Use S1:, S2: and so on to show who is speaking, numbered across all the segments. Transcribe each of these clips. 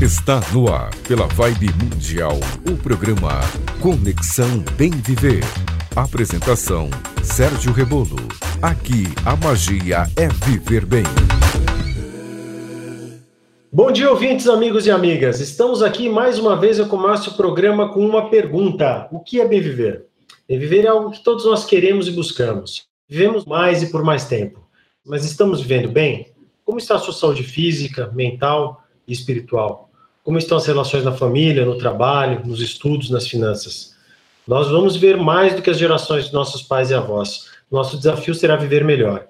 S1: Está no ar, pela Vibe Mundial, o programa Conexão Bem Viver. Apresentação: Sérgio Rebolo. Aqui a magia é viver bem.
S2: Bom dia, ouvintes, amigos e amigas. Estamos aqui mais uma vez. Eu começo o programa com uma pergunta: O que é bem viver? Bem viver é algo que todos nós queremos e buscamos. Vivemos mais e por mais tempo. Mas estamos vivendo bem? Como está a sua saúde física, mental e espiritual? Como estão as relações na família, no trabalho, nos estudos, nas finanças? Nós vamos ver mais do que as gerações de nossos pais e avós. Nosso desafio será viver melhor.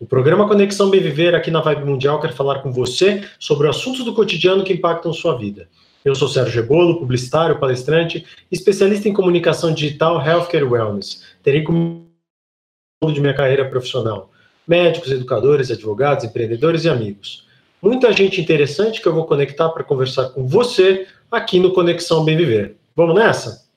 S2: O programa Conexão Bem Viver aqui na Vibe Mundial quer falar com você sobre assuntos do cotidiano que impactam sua vida. Eu sou Sérgio Rebolo, publicitário, palestrante, especialista em comunicação digital, healthcare e wellness. Terei como de minha carreira profissional médicos, educadores, advogados, empreendedores e amigos muita gente interessante que eu vou conectar para conversar com você aqui no Conexão Bem Viver. Vamos nessa?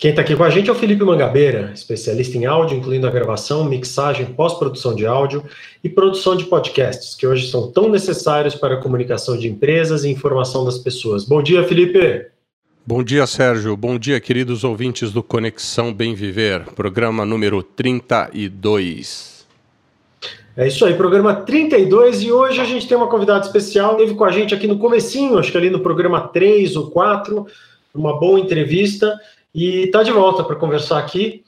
S2: Quem está aqui com a gente é o Felipe Mangabeira, especialista em áudio, incluindo a gravação, mixagem, pós-produção de áudio e produção de podcasts, que hoje são tão necessários para a comunicação de empresas e informação das pessoas. Bom dia, Felipe!
S3: Bom dia, Sérgio. Bom dia, queridos ouvintes do Conexão Bem Viver, programa número 32.
S2: É isso aí, programa 32 e hoje a gente tem uma convidada especial, teve com a gente aqui no comecinho, acho que ali no programa 3 ou 4, uma boa entrevista e está de volta para conversar aqui.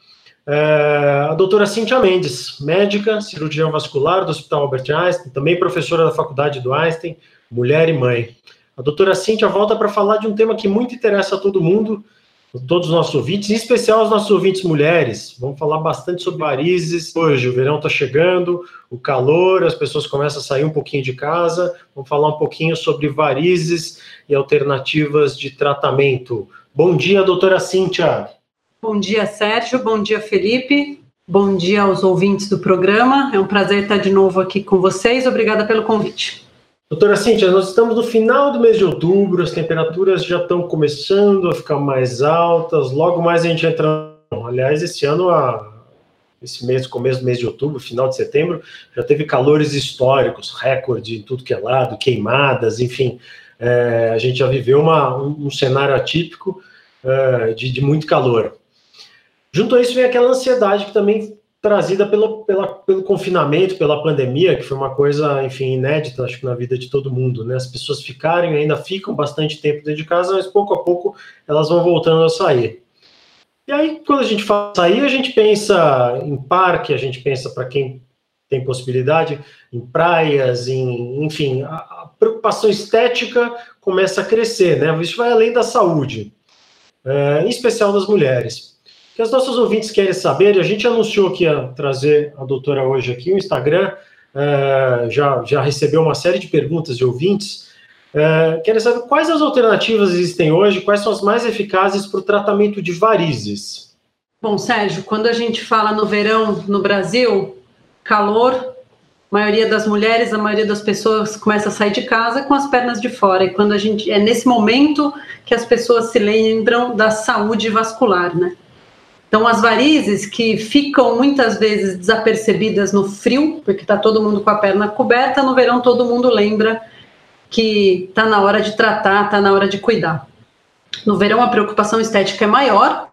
S2: É, a doutora Cintia Mendes, médica, cirurgião vascular do Hospital Albert Einstein, também professora da Faculdade do Einstein, mulher e mãe. A doutora Cintia volta para falar de um tema que muito interessa a todo mundo, todos os nossos ouvintes, em especial os nossos ouvintes mulheres. Vamos falar bastante sobre varizes. Hoje o verão está chegando, o calor, as pessoas começam a sair um pouquinho de casa. Vamos falar um pouquinho sobre varizes e alternativas de tratamento. Bom dia, doutora Cíntia.
S4: Bom dia, Sérgio. Bom dia, Felipe. Bom dia aos ouvintes do programa. É um prazer estar de novo aqui com vocês. Obrigada pelo convite.
S2: Doutora Cíntia, nós estamos no final do mês de outubro, as temperaturas já estão começando a ficar mais altas, logo mais a gente entra. Aliás, esse ano, a, esse mês, começo do mês de outubro, final de setembro, já teve calores históricos, recorde em tudo que é lado, queimadas, enfim. É, a gente já viveu uma, um, cenário atípico é, de, de muito calor. Junto a isso vem aquela ansiedade que também trazida pelo, pela, pelo confinamento, pela pandemia, que foi uma coisa, enfim, inédita, acho que na vida de todo mundo, né? As pessoas ficarem, ainda ficam bastante tempo dentro de casa, mas pouco a pouco elas vão voltando a sair. E aí, quando a gente fala sair, a gente pensa em parque, a gente pensa para quem tem possibilidade, em praias, em, enfim, a, a, preocupação estética começa a crescer, né? Isso vai além da saúde, é, em especial das mulheres que os nossos ouvintes querem saber, a gente anunciou que ia trazer a doutora hoje aqui, o Instagram é, já, já recebeu uma série de perguntas de ouvintes. É, querem saber quais as alternativas existem hoje, quais são as mais eficazes para o tratamento de varizes.
S4: Bom, Sérgio, quando a gente fala no verão no Brasil, calor, a maioria das mulheres, a maioria das pessoas começa a sair de casa com as pernas de fora. E quando a gente é nesse momento que as pessoas se lembram da saúde vascular, né? Então, as varizes que ficam muitas vezes desapercebidas no frio, porque está todo mundo com a perna coberta, no verão todo mundo lembra que está na hora de tratar, está na hora de cuidar. No verão, a preocupação estética é maior,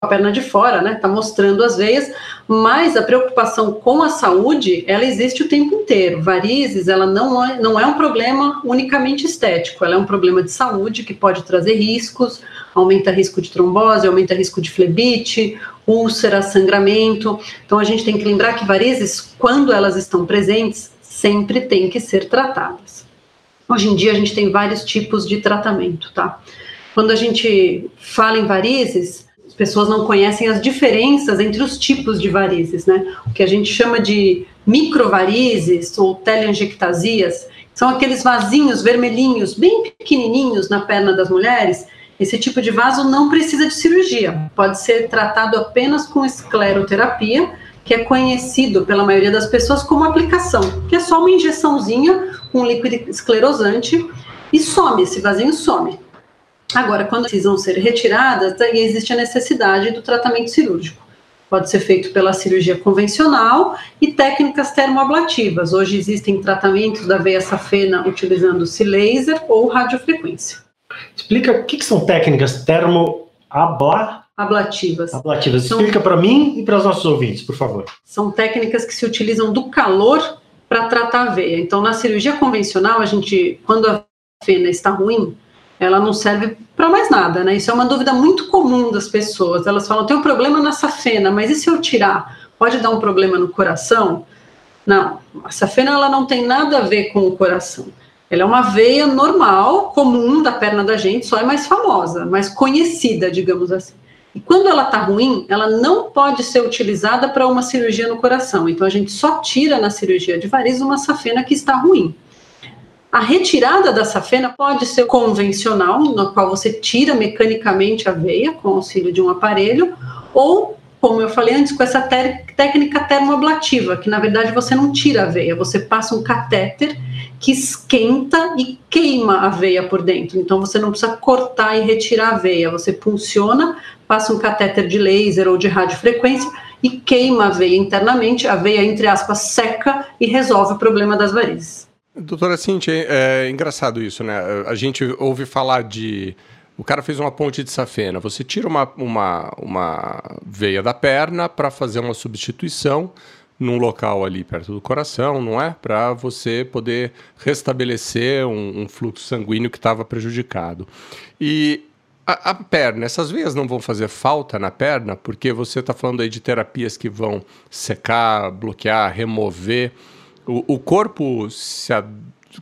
S4: a perna de fora, né? Tá mostrando as veias, mas a preocupação com a saúde, ela existe o tempo inteiro. Varizes, ela não é, não é um problema unicamente estético, ela é um problema de saúde que pode trazer riscos, aumenta risco de trombose, aumenta risco de flebite, úlcera, sangramento. Então a gente tem que lembrar que varizes, quando elas estão presentes, sempre tem que ser tratadas. Hoje em dia a gente tem vários tipos de tratamento, tá? Quando a gente fala em varizes, pessoas não conhecem as diferenças entre os tipos de varizes, né? O que a gente chama de microvarizes ou teleangiectasias são aqueles vasinhos vermelhinhos, bem pequenininhos na perna das mulheres. Esse tipo de vaso não precisa de cirurgia, pode ser tratado apenas com escleroterapia, que é conhecido pela maioria das pessoas como aplicação, que é só uma injeçãozinha com um líquido esclerosante e some, esse vasinho some. Agora, quando precisam ser retiradas, aí existe a necessidade do tratamento cirúrgico. Pode ser feito pela cirurgia convencional e técnicas termoablativas. Hoje existem tratamentos da veia safena utilizando-se laser ou radiofrequência.
S2: Explica o que, que são técnicas termoabla...
S4: ablativas.
S2: Ablativas. Explica para mim e para os nossos ouvintes, por favor.
S4: São técnicas que se utilizam do calor para tratar a veia. Então, na cirurgia convencional, a gente, quando a fena está ruim, ela não serve para mais nada, né? Isso é uma dúvida muito comum das pessoas. Elas falam: tem um problema nessa fena, mas e se eu tirar? Pode dar um problema no coração? Não, a safena ela não tem nada a ver com o coração. Ela é uma veia normal, comum da perna da gente, só é mais famosa, mais conhecida, digamos assim. E quando ela está ruim, ela não pode ser utilizada para uma cirurgia no coração. Então a gente só tira na cirurgia de varizes uma safena que está ruim. A retirada da safena pode ser convencional, no qual você tira mecanicamente a veia com auxílio de um aparelho, ou, como eu falei antes, com essa técnica termoablativa, que na verdade você não tira a veia, você passa um catéter que esquenta e queima a veia por dentro. Então você não precisa cortar e retirar a veia, você funciona, passa um catéter de laser ou de radiofrequência e queima a veia internamente, a veia, entre aspas, seca e resolve o problema das varizes.
S3: Doutora Cintia, é, é engraçado isso, né? A gente ouve falar de. O cara fez uma ponte de safena. Você tira uma, uma, uma veia da perna para fazer uma substituição num local ali perto do coração, não é? Para você poder restabelecer um, um fluxo sanguíneo que estava prejudicado. E a, a, perna, essas veias não vão fazer falta na perna, porque você está falando aí de terapias que vão secar, bloquear, remover. O, o corpo se a,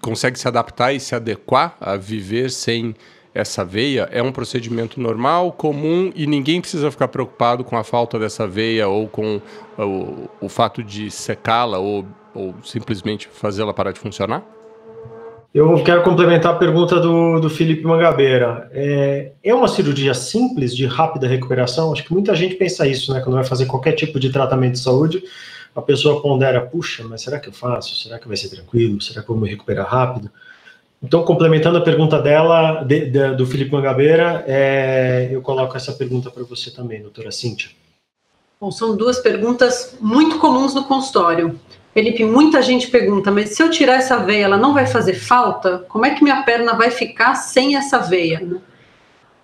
S3: consegue se adaptar e se adequar a viver sem essa veia? É um procedimento normal, comum e ninguém precisa ficar preocupado com a falta dessa veia ou com o, o fato de secá-la ou, ou simplesmente fazê-la parar de funcionar?
S2: Eu quero complementar a pergunta do, do Felipe Mangabeira. É, é uma cirurgia simples, de rápida recuperação? Acho que muita gente pensa isso, né? Quando vai fazer qualquer tipo de tratamento de saúde, a pessoa pondera, puxa, mas será que eu faço? Será que vai ser tranquilo? Será que eu vou me recuperar rápido? Então, complementando a pergunta dela, de, de, do Felipe Mangabeira, é, eu coloco essa pergunta para você também, doutora Cíntia.
S4: Bom, são duas perguntas muito comuns no consultório. Felipe, muita gente pergunta, mas se eu tirar essa veia, ela não vai fazer falta? Como é que minha perna vai ficar sem essa veia?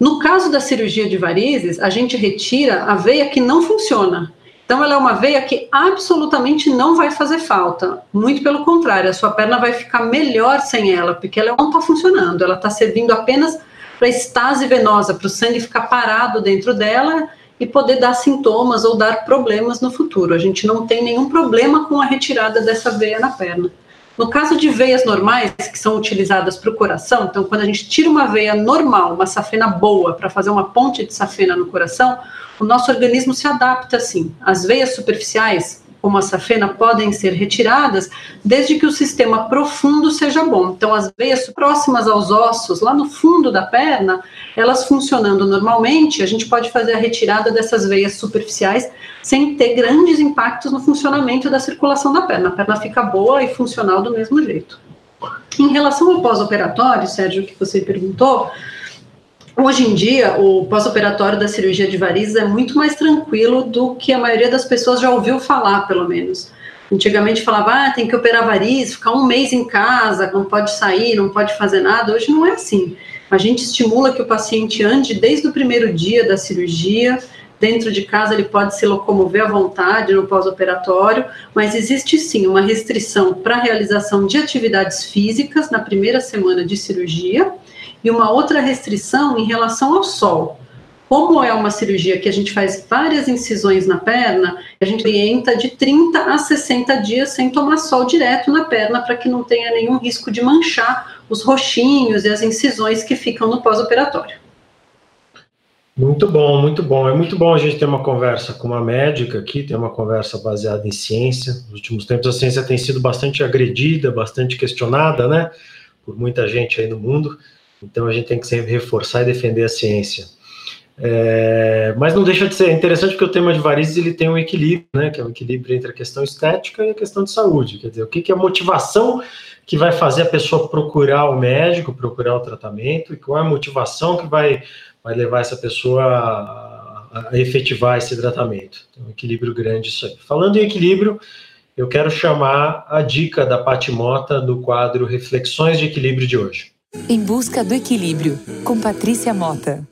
S4: No caso da cirurgia de varizes, a gente retira a veia que não funciona. Então, ela é uma veia que absolutamente não vai fazer falta. Muito pelo contrário, a sua perna vai ficar melhor sem ela, porque ela não está funcionando, ela está servindo apenas para estase venosa, para o sangue ficar parado dentro dela e poder dar sintomas ou dar problemas no futuro. A gente não tem nenhum problema com a retirada dessa veia na perna. No caso de veias normais, que são utilizadas para o coração, então quando a gente tira uma veia normal, uma safena boa, para fazer uma ponte de safena no coração, o nosso organismo se adapta assim. As veias superficiais, como a safena, podem ser retiradas desde que o sistema profundo seja bom. Então, as veias próximas aos ossos, lá no fundo da perna, elas funcionando normalmente, a gente pode fazer a retirada dessas veias superficiais sem ter grandes impactos no funcionamento da circulação da perna. A perna fica boa e funcional do mesmo jeito. Em relação ao pós-operatório, Sérgio, que você perguntou, Hoje em dia, o pós-operatório da cirurgia de varizes é muito mais tranquilo do que a maioria das pessoas já ouviu falar, pelo menos. Antigamente falava, ah, tem que operar varizes, ficar um mês em casa, não pode sair, não pode fazer nada. Hoje não é assim. A gente estimula que o paciente ande desde o primeiro dia da cirurgia, dentro de casa ele pode se locomover à vontade no pós-operatório, mas existe sim uma restrição para a realização de atividades físicas na primeira semana de cirurgia e uma outra restrição em relação ao sol. Como é uma cirurgia que a gente faz várias incisões na perna, a gente orienta de 30 a 60 dias sem tomar sol direto na perna para que não tenha nenhum risco de manchar os roxinhos e as incisões que ficam no pós-operatório.
S2: Muito bom, muito bom. É muito bom a gente ter uma conversa com uma médica aqui, ter uma conversa baseada em ciência. Nos últimos tempos a ciência tem sido bastante agredida, bastante questionada, né, por muita gente aí no mundo. Então a gente tem que sempre reforçar e defender a ciência. É, mas não deixa de ser interessante porque o tema de varizes ele tem um equilíbrio, né, que é um equilíbrio entre a questão estética e a questão de saúde. Quer dizer, o que, que é a motivação que vai fazer a pessoa procurar o médico, procurar o tratamento, e qual é a motivação que vai, vai levar essa pessoa a, a efetivar esse tratamento. Tem um equilíbrio grande isso aí. Falando em equilíbrio, eu quero chamar a dica da Patimota no quadro Reflexões de Equilíbrio de hoje.
S5: Em busca do equilíbrio, com Patrícia Mota.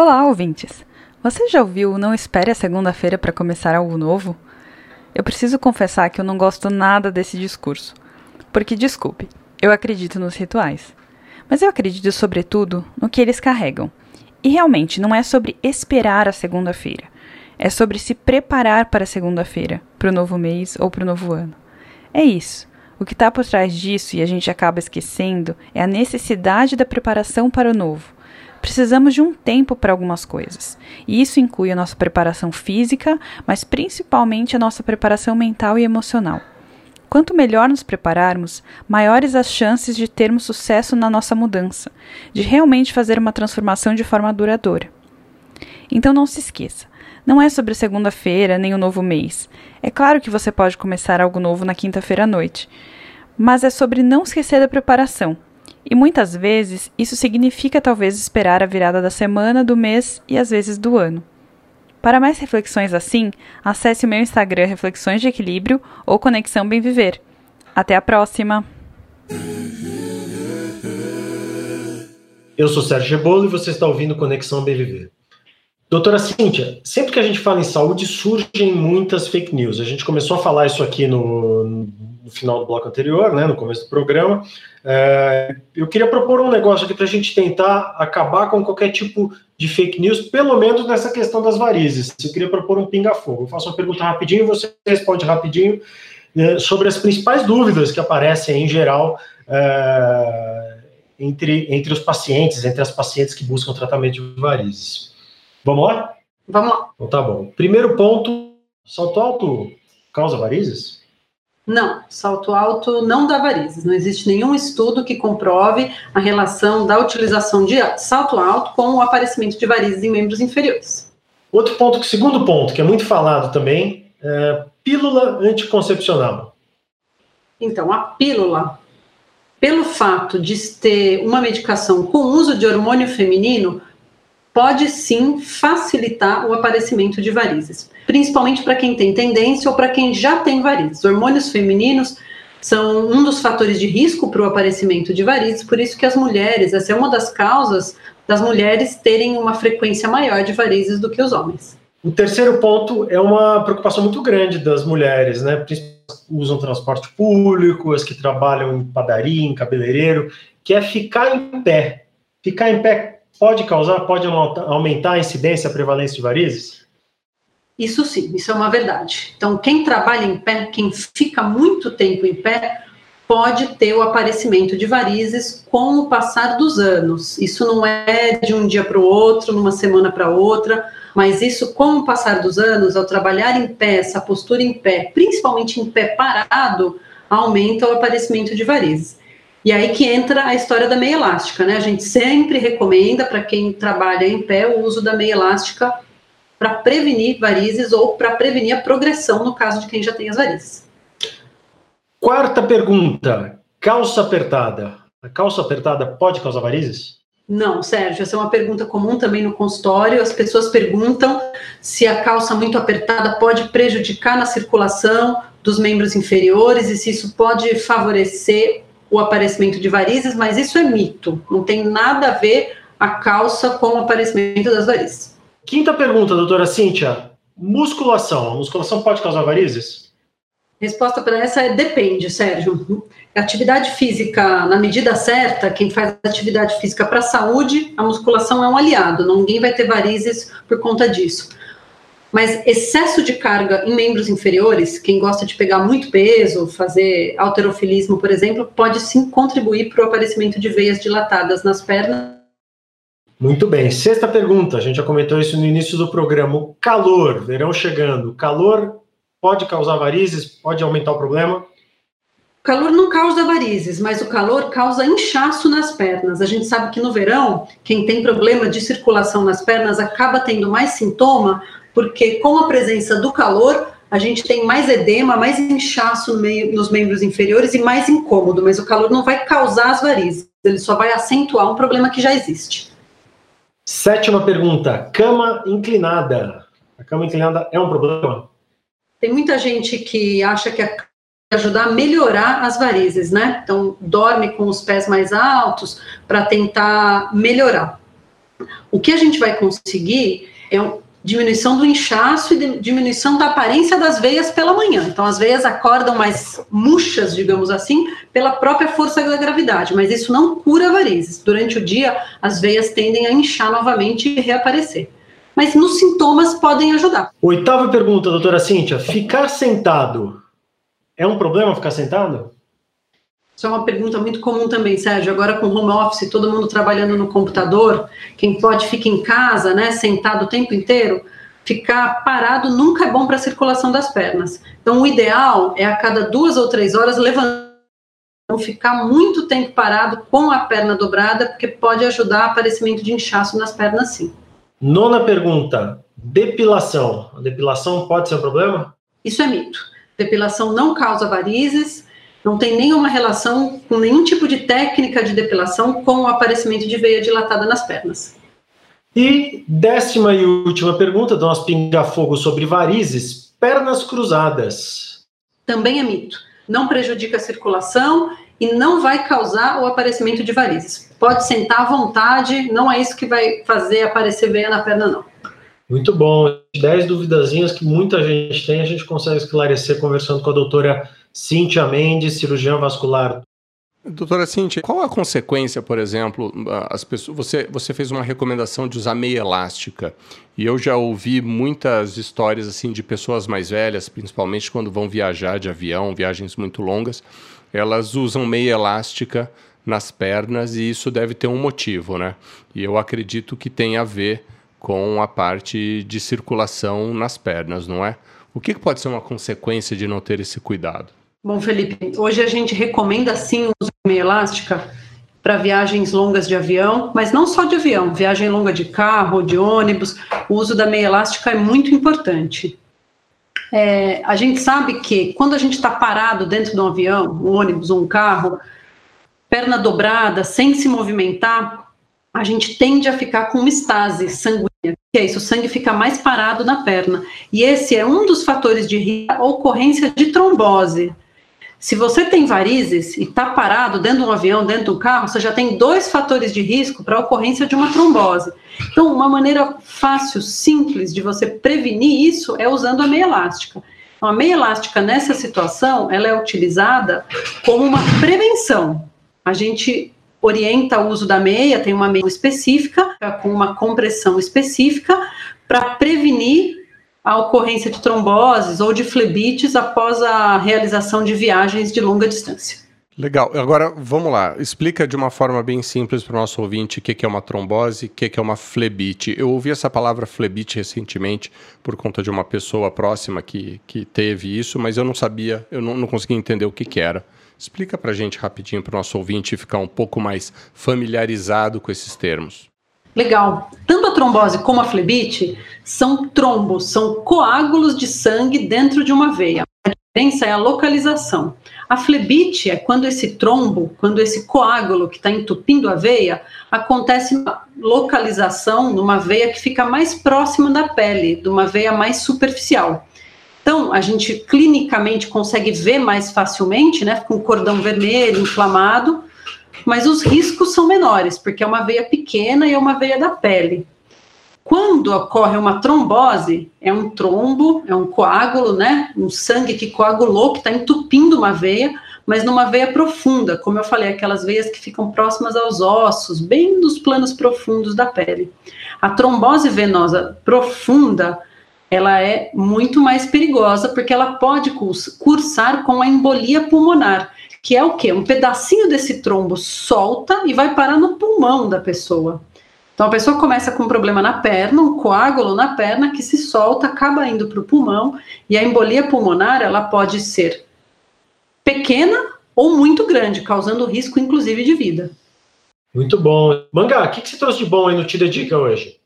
S6: Olá, ouvintes. Você já ouviu Não Espere a Segunda-feira para começar algo novo? Eu preciso confessar que eu não gosto nada desse discurso. Porque, desculpe, eu acredito nos rituais. Mas eu acredito, sobretudo, no que eles carregam. E realmente não é sobre esperar a segunda-feira. É sobre se preparar para a segunda-feira, para o novo mês ou para o novo ano. É isso. O que está por trás disso e a gente acaba esquecendo é a necessidade da preparação para o novo. Precisamos de um tempo para algumas coisas. E isso inclui a nossa preparação física, mas principalmente a nossa preparação mental e emocional. Quanto melhor nos prepararmos, maiores as chances de termos sucesso na nossa mudança, de realmente fazer uma transformação de forma duradoura. Então não se esqueça, não é sobre segunda-feira nem o novo mês. É claro que você pode começar algo novo na quinta-feira à noite, mas é sobre não esquecer da preparação. E muitas vezes isso significa talvez esperar a virada da semana, do mês e às vezes do ano. Para mais reflexões assim, acesse o meu Instagram Reflexões de Equilíbrio ou Conexão Bem Viver. Até a próxima!
S2: Eu sou Sérgio Rebolo e você está ouvindo Conexão Bem Viver. Doutora Cíntia, sempre que a gente fala em saúde, surgem muitas fake news. A gente começou a falar isso aqui no, no final do bloco anterior, né, no começo do programa. É, eu queria propor um negócio aqui para a gente tentar acabar com qualquer tipo de fake news, pelo menos nessa questão das varizes. Eu queria propor um pinga-fogo. Eu faço uma pergunta rapidinho, você responde rapidinho é, sobre as principais dúvidas que aparecem em geral é, entre, entre os pacientes, entre as pacientes que buscam tratamento de varizes. Vamos lá?
S4: Vamos lá.
S2: Então tá bom. Primeiro ponto: salto alto causa varizes?
S4: Não, salto alto não dá varizes. Não existe nenhum estudo que comprove a relação da utilização de salto alto com o aparecimento de varizes em membros inferiores.
S2: Outro ponto, segundo ponto, que é muito falado também, é pílula anticoncepcional.
S4: Então, a pílula, pelo fato de ter uma medicação com uso de hormônio feminino, pode sim facilitar o aparecimento de varizes, principalmente para quem tem tendência ou para quem já tem varizes. Hormônios femininos são um dos fatores de risco para o aparecimento de varizes, por isso que as mulheres, essa é uma das causas das mulheres terem uma frequência maior de varizes do que os homens.
S2: O terceiro ponto é uma preocupação muito grande das mulheres, né? Usam transporte público, as que trabalham em padaria, em cabeleireiro, que é ficar em pé. Ficar em pé pode causar, pode aumentar a incidência, a prevalência de varizes?
S4: Isso sim, isso é uma verdade. Então, quem trabalha em pé, quem fica muito tempo em pé, pode ter o aparecimento de varizes com o passar dos anos. Isso não é de um dia para o outro, numa semana para outra, mas isso com o passar dos anos, ao trabalhar em pé, essa postura em pé, principalmente em pé parado, aumenta o aparecimento de varizes. E aí que entra a história da meia elástica, né? A gente sempre recomenda para quem trabalha em pé o uso da meia elástica para prevenir varizes ou para prevenir a progressão no caso de quem já tem as varizes.
S2: Quarta pergunta: calça apertada. A calça apertada pode causar varizes?
S4: Não, Sérgio, essa é uma pergunta comum também no consultório. As pessoas perguntam se a calça muito apertada pode prejudicar na circulação dos membros inferiores e se isso pode favorecer o aparecimento de varizes, mas isso é mito. Não tem nada a ver a calça com o aparecimento das varizes.
S2: Quinta pergunta, doutora Cíntia. Musculação. A musculação pode causar varizes?
S4: Resposta para essa é depende, Sérgio. Atividade física, na medida certa, quem faz atividade física para a saúde, a musculação é um aliado. Ninguém vai ter varizes por conta disso. Mas excesso de carga em membros inferiores, quem gosta de pegar muito peso, fazer alterofilismo, por exemplo, pode sim contribuir para o aparecimento de veias dilatadas nas pernas.
S2: Muito bem. Sexta pergunta, a gente já comentou isso no início do programa. O calor, verão chegando. O calor pode causar varizes? Pode aumentar o problema?
S4: O calor não causa varizes, mas o calor causa inchaço nas pernas. A gente sabe que no verão, quem tem problema de circulação nas pernas acaba tendo mais sintoma porque com a presença do calor, a gente tem mais edema, mais inchaço no meio, nos membros inferiores e mais incômodo, mas o calor não vai causar as varizes, ele só vai acentuar um problema que já existe.
S2: Sétima pergunta: cama inclinada. A cama inclinada é um problema?
S4: Tem muita gente que acha que a ajudar a melhorar as varizes, né? Então, dorme com os pés mais altos para tentar melhorar. O que a gente vai conseguir é um, diminuição do inchaço e diminuição da aparência das veias pela manhã. Então, as veias acordam mais murchas, digamos assim, pela própria força da gravidade, mas isso não cura varizes. Durante o dia, as veias tendem a inchar novamente e reaparecer. Mas nos sintomas podem ajudar.
S2: Oitava pergunta, doutora Cíntia: ficar sentado é um problema ficar sentado?
S4: Isso é uma pergunta muito comum também, Sérgio. Agora com home office, todo mundo trabalhando no computador, quem pode fica em casa, né, sentado o tempo inteiro. Ficar parado nunca é bom para a circulação das pernas. Então, o ideal é a cada duas ou três horas levantar não ficar muito tempo parado com a perna dobrada, porque pode ajudar o aparecimento de inchaço nas pernas, sim.
S2: Nona pergunta: depilação. A depilação pode ser um problema?
S4: Isso é mito. Depilação não causa varizes, não tem nenhuma relação com nenhum tipo de técnica de depilação com o aparecimento de veia dilatada nas pernas.
S2: E décima e última pergunta do nosso pinga-fogo sobre varizes: pernas cruzadas.
S4: Também é mito. Não prejudica a circulação e não vai causar o aparecimento de varizes. Pode sentar à vontade, não é isso que vai fazer aparecer veia na perna, não.
S2: Muito bom. Dez duvidazinhas que muita gente tem, a gente consegue esclarecer conversando com a doutora Cíntia Mendes, cirurgiã vascular.
S3: Doutora Cíntia, qual a consequência, por exemplo, as pessoas, você, você fez uma recomendação de usar meia elástica, e eu já ouvi muitas histórias assim de pessoas mais velhas, principalmente quando vão viajar de avião, viagens muito longas, elas usam meia elástica nas pernas e isso deve ter um motivo, né? E eu acredito que tem a ver com a parte de circulação nas pernas, não é? O que, pode ser uma consequência de não ter esse cuidado?
S4: Bom, Felipe, hoje a gente recomenda sim o uso de meia elástica para viagens longas de avião, mas não só de avião, viagem longa de carro, de ônibus, o uso da meia elástica é muito importante. É, a gente sabe que quando a gente está parado dentro de um avião, um ônibus um carro, perna dobrada, sem se movimentar, a gente tende a ficar com uma estase sanguínea, que é isso, o sangue fica mais parado na perna. E esse é um dos fatores de ocorrência de trombose. Se você tem varizes e está parado dentro de um avião, dentro de um carro, você já tem dois fatores de risco para a ocorrência de uma trombose. Então, uma maneira fácil, simples de você prevenir isso é usando a meia elástica. Então, a meia elástica nessa situação, ela é utilizada como uma prevenção. A gente orienta o uso da meia, tem uma meia específica, com uma compressão específica, para prevenir a ocorrência de tromboses ou de flebites após a realização de viagens de longa distância.
S3: Legal. Agora, vamos lá. Explica de uma forma bem simples para o nosso ouvinte o que é uma trombose, o que é uma flebite. Eu ouvi essa palavra flebite recentemente por conta de uma pessoa próxima que, que teve isso, mas eu não sabia, eu não, não conseguia entender o que, que era. Explica para a gente rapidinho para o nosso ouvinte ficar um pouco mais familiarizado com esses termos.
S4: Legal. Tanto a trombose como a flebite são trombos, são coágulos de sangue dentro de uma veia. A diferença é a localização. A flebite é quando esse trombo, quando esse coágulo que está entupindo a veia, acontece uma localização numa veia que fica mais próxima da pele, de uma veia mais superficial. Então, a gente clinicamente consegue ver mais facilmente, né, com cordão vermelho, inflamado, mas os riscos são menores, porque é uma veia pequena e é uma veia da pele. Quando ocorre uma trombose, é um trombo, é um coágulo, né, um sangue que coagulou, que está entupindo uma veia, mas numa veia profunda, como eu falei, aquelas veias que ficam próximas aos ossos, bem nos planos profundos da pele. A trombose venosa profunda ela é muito mais perigosa porque ela pode cursar com a embolia pulmonar, que é o quê? Um pedacinho desse trombo solta e vai parar no pulmão da pessoa. Então a pessoa começa com um problema na perna, um coágulo na perna que se solta, acaba indo para o pulmão e a embolia pulmonar ela pode ser pequena ou muito grande, causando risco inclusive de vida.
S2: Muito bom. Mangá, o que, que você trouxe de bom aí no Te Dedica hoje?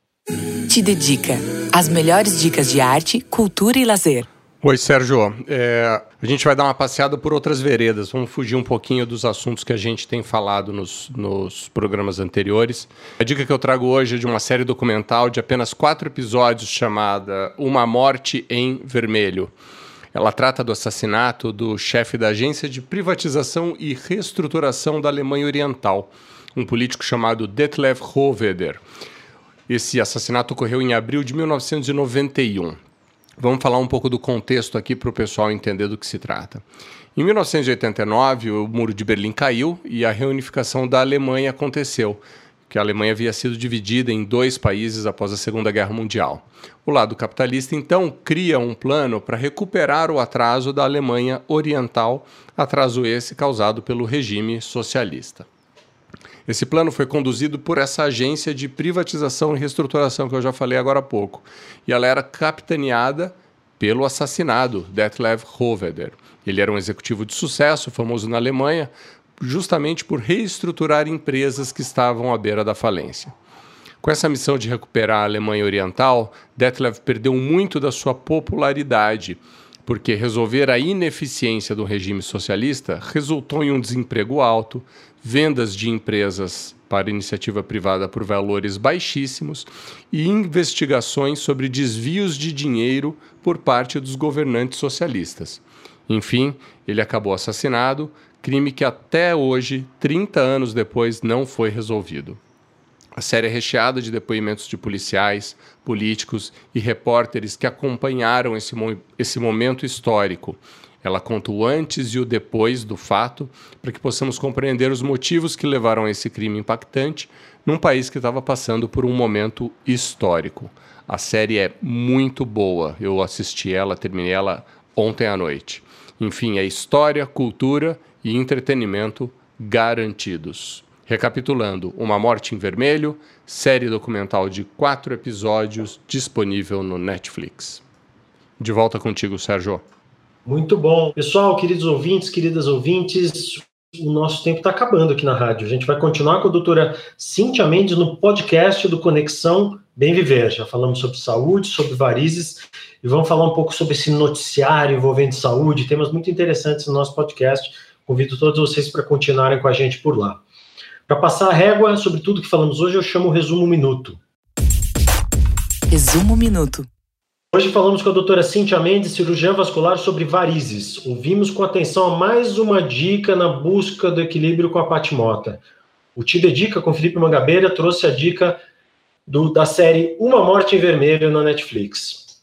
S5: Te Dedica. As melhores dicas de arte, cultura e lazer.
S3: Oi, Sérgio. É, a gente vai dar uma passeada por outras veredas. Vamos fugir um pouquinho dos assuntos que a gente tem falado nos, nos programas anteriores. A dica que eu trago hoje é de uma série documental de apenas quatro episódios chamada Uma Morte em Vermelho. Ela trata do assassinato do chefe da agência de privatização e reestruturação da Alemanha Oriental, um político chamado Detlef Hoveeder. Esse assassinato ocorreu em abril de 1991. Vamos falar um pouco do contexto aqui para o pessoal entender do que se trata. Em 1989, o Muro de Berlim caiu e a reunificação da Alemanha aconteceu, que a Alemanha havia sido dividida em dois países após a Segunda Guerra Mundial. O lado capitalista, então, cria um plano para recuperar o atraso da Alemanha Oriental, atraso esse causado pelo regime socialista. Esse plano foi conduzido por essa agência de privatização e reestruturação que eu já falei agora há pouco. E ela era capitaneada pelo assassinado Detlef Hoveeder. Ele era um executivo de sucesso, famoso na Alemanha, justamente por reestruturar empresas que estavam à beira da falência. Com essa missão de recuperar a Alemanha Oriental, Detlef perdeu muito da sua popularidade, porque resolver a ineficiência do regime socialista resultou em um desemprego alto, vendas de empresas para iniciativa privada por valores baixíssimos e investigações sobre desvios de dinheiro por parte dos governantes socialistas. Enfim, ele acabou assassinado, crime que até hoje, 30 anos depois, não foi resolvido. A série é recheada de depoimentos de policiais, políticos e repórteres que acompanharam esse, mo esse momento histórico. Ela conta o antes e o depois do fato, para que possamos compreender os motivos que levaram a esse crime impactante num país que estava passando por um momento histórico. A série é muito boa. Eu assisti ela, terminei ela ontem à noite. Enfim, é história, cultura e entretenimento garantidos. Recapitulando, Uma Morte em Vermelho, série documental de quatro episódios disponível no Netflix. De volta contigo, Sérgio.
S2: Muito bom. Pessoal, queridos ouvintes, queridas ouvintes, o nosso tempo está acabando aqui na rádio. A gente vai continuar com a doutora Cíntia Mendes no podcast do Conexão Bem Viver. Já falamos sobre saúde, sobre varizes e vamos falar um pouco sobre esse noticiário envolvendo saúde, temas muito interessantes no nosso podcast. Convido todos vocês para continuarem com a gente por lá. Para passar a régua sobre tudo que falamos hoje, eu chamo o Resumo Minuto.
S5: Resumo Minuto.
S2: Hoje falamos com a doutora Cintia Mendes, cirurgiã vascular, sobre varizes. Ouvimos com atenção a mais uma dica na busca do equilíbrio com a patimota. O Te Dedica, com Felipe Mangabeira, trouxe a dica do, da série Uma Morte em Vermelho na Netflix.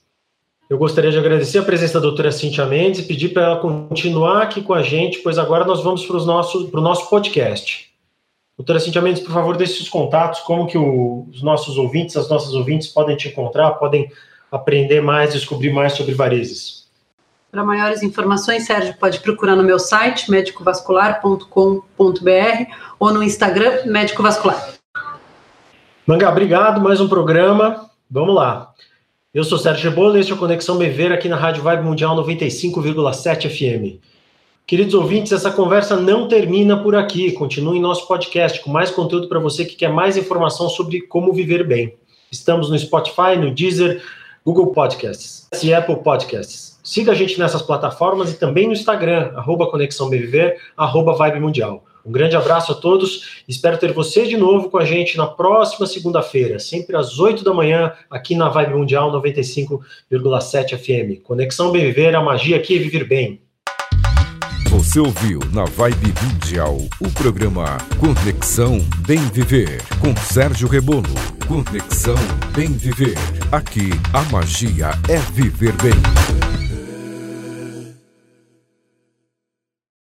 S2: Eu gostaria de agradecer a presença da doutora Cintia Mendes e pedir para ela continuar aqui com a gente, pois agora nós vamos para, nosso, para o nosso podcast. Doutora Cintia Mendes, por favor, deixe os contatos, como que o, os nossos ouvintes, as nossas ouvintes podem te encontrar, podem aprender mais, descobrir mais sobre varizes.
S4: Para maiores informações, Sérgio pode procurar no meu site, medicovascular.com.br ou no Instagram, Médico Vascular.
S2: Mangá, obrigado. Mais um programa. Vamos lá. Eu sou Sérgio Rebolo e este é o Conexão Bever aqui na Rádio Vibe Mundial 95,7 FM. Queridos ouvintes, essa conversa não termina por aqui. Continue em nosso podcast com mais conteúdo para você que quer mais informação sobre como viver bem. Estamos no Spotify, no Deezer, Google Podcasts e Apple Podcasts. Siga a gente nessas plataformas e também no Instagram, arroba Conexão arroba Vibe Mundial. Um grande abraço a todos. Espero ter você de novo com a gente na próxima segunda-feira, sempre às 8 da manhã, aqui na Vibe Mundial 95,7 FM. Conexão Bem Viver, a magia aqui é viver bem.
S1: Você ouviu na Vibe Mundial o programa Conexão Bem Viver com Sérgio Rebolo. Conexão Bem Viver. Aqui a magia é viver bem.